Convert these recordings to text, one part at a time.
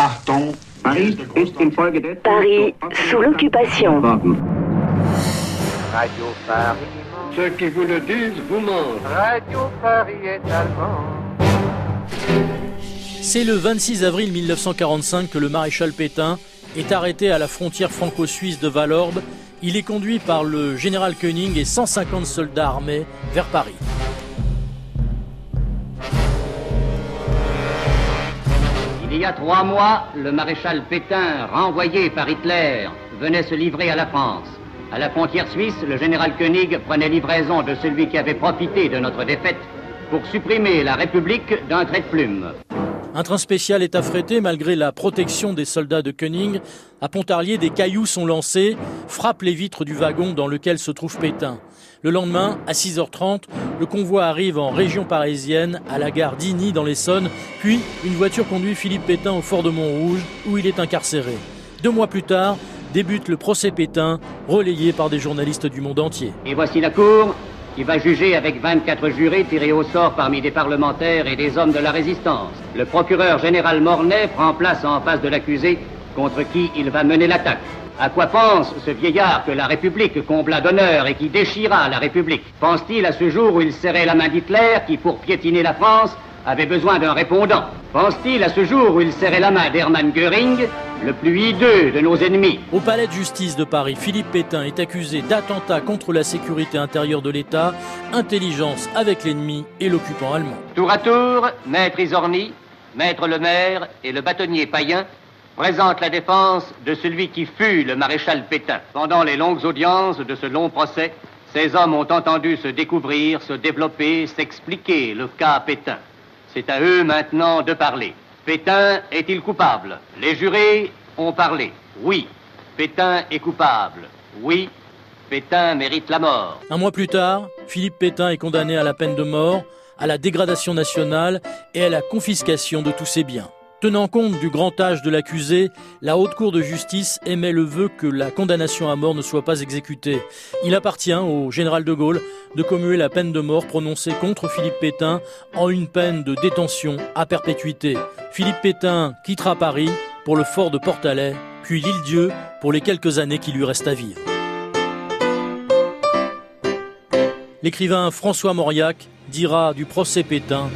Achtung, Paris sous l'occupation. worden. Radio Paris. ceux qui vous le disent vous mentent. Radio Paris est allemand. C'est le 26 avril 1945 que le maréchal Pétain est arrêté à la frontière franco-suisse de Valorbe. Il est conduit par le général Koenig et 150 soldats armés vers Paris. Il y a trois mois, le maréchal Pétain, renvoyé par Hitler, venait se livrer à la France. À la frontière suisse, le général Koenig prenait livraison de celui qui avait profité de notre défaite pour supprimer la République d'un trait de plume. Un train spécial est affrété malgré la protection des soldats de Koenig. À Pontarlier, des cailloux sont lancés, frappent les vitres du wagon dans lequel se trouve Pétain. Le lendemain, à 6h30, le convoi arrive en région parisienne, à la gare d'Igny dans l'Essonne, puis une voiture conduit Philippe Pétain au fort de Montrouge, où il est incarcéré. Deux mois plus tard, débute le procès Pétain, relayé par des journalistes du monde entier. Et voici la Cour qui va juger avec 24 jurés tirés au sort parmi des parlementaires et des hommes de la résistance. Le procureur général Mornay prend place en face de l'accusé contre qui il va mener l'attaque. À quoi pense ce vieillard que la République combla d'honneur et qui déchira la République? Pense-t-il à ce jour où il serrait la main d'Hitler qui, pour piétiner la France, avait besoin d'un répondant Pense-t-il à ce jour où il serrait la main d'Hermann Göring, le plus hideux de nos ennemis Au palais de justice de Paris, Philippe Pétain est accusé d'attentat contre la sécurité intérieure de l'État, intelligence avec l'ennemi et l'occupant allemand. Tour à tour, Maître Isorni, Maître le maire et le bâtonnier Payen présentent la défense de celui qui fut le maréchal Pétain. Pendant les longues audiences de ce long procès, ces hommes ont entendu se découvrir, se développer, s'expliquer le cas Pétain. C'est à eux maintenant de parler. Pétain est-il coupable? Les jurés ont parlé. Oui, Pétain est coupable. Oui, Pétain mérite la mort. Un mois plus tard, Philippe Pétain est condamné à la peine de mort, à la dégradation nationale et à la confiscation de tous ses biens. Tenant compte du grand âge de l'accusé, la Haute Cour de justice émet le vœu que la condamnation à mort ne soit pas exécutée. Il appartient au général de Gaulle de commuer la peine de mort prononcée contre Philippe Pétain en une peine de détention à perpétuité. Philippe Pétain quittera Paris pour le fort de Portalais, puis l'île Dieu pour les quelques années qui lui restent à vivre. L'écrivain François Mauriac dira du procès Pétain,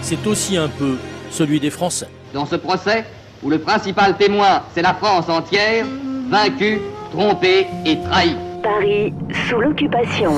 c'est aussi un peu celui des Français. Dans ce procès, où le principal témoin, c'est la France entière, vaincue, trompée et trahie. Paris sous l'occupation.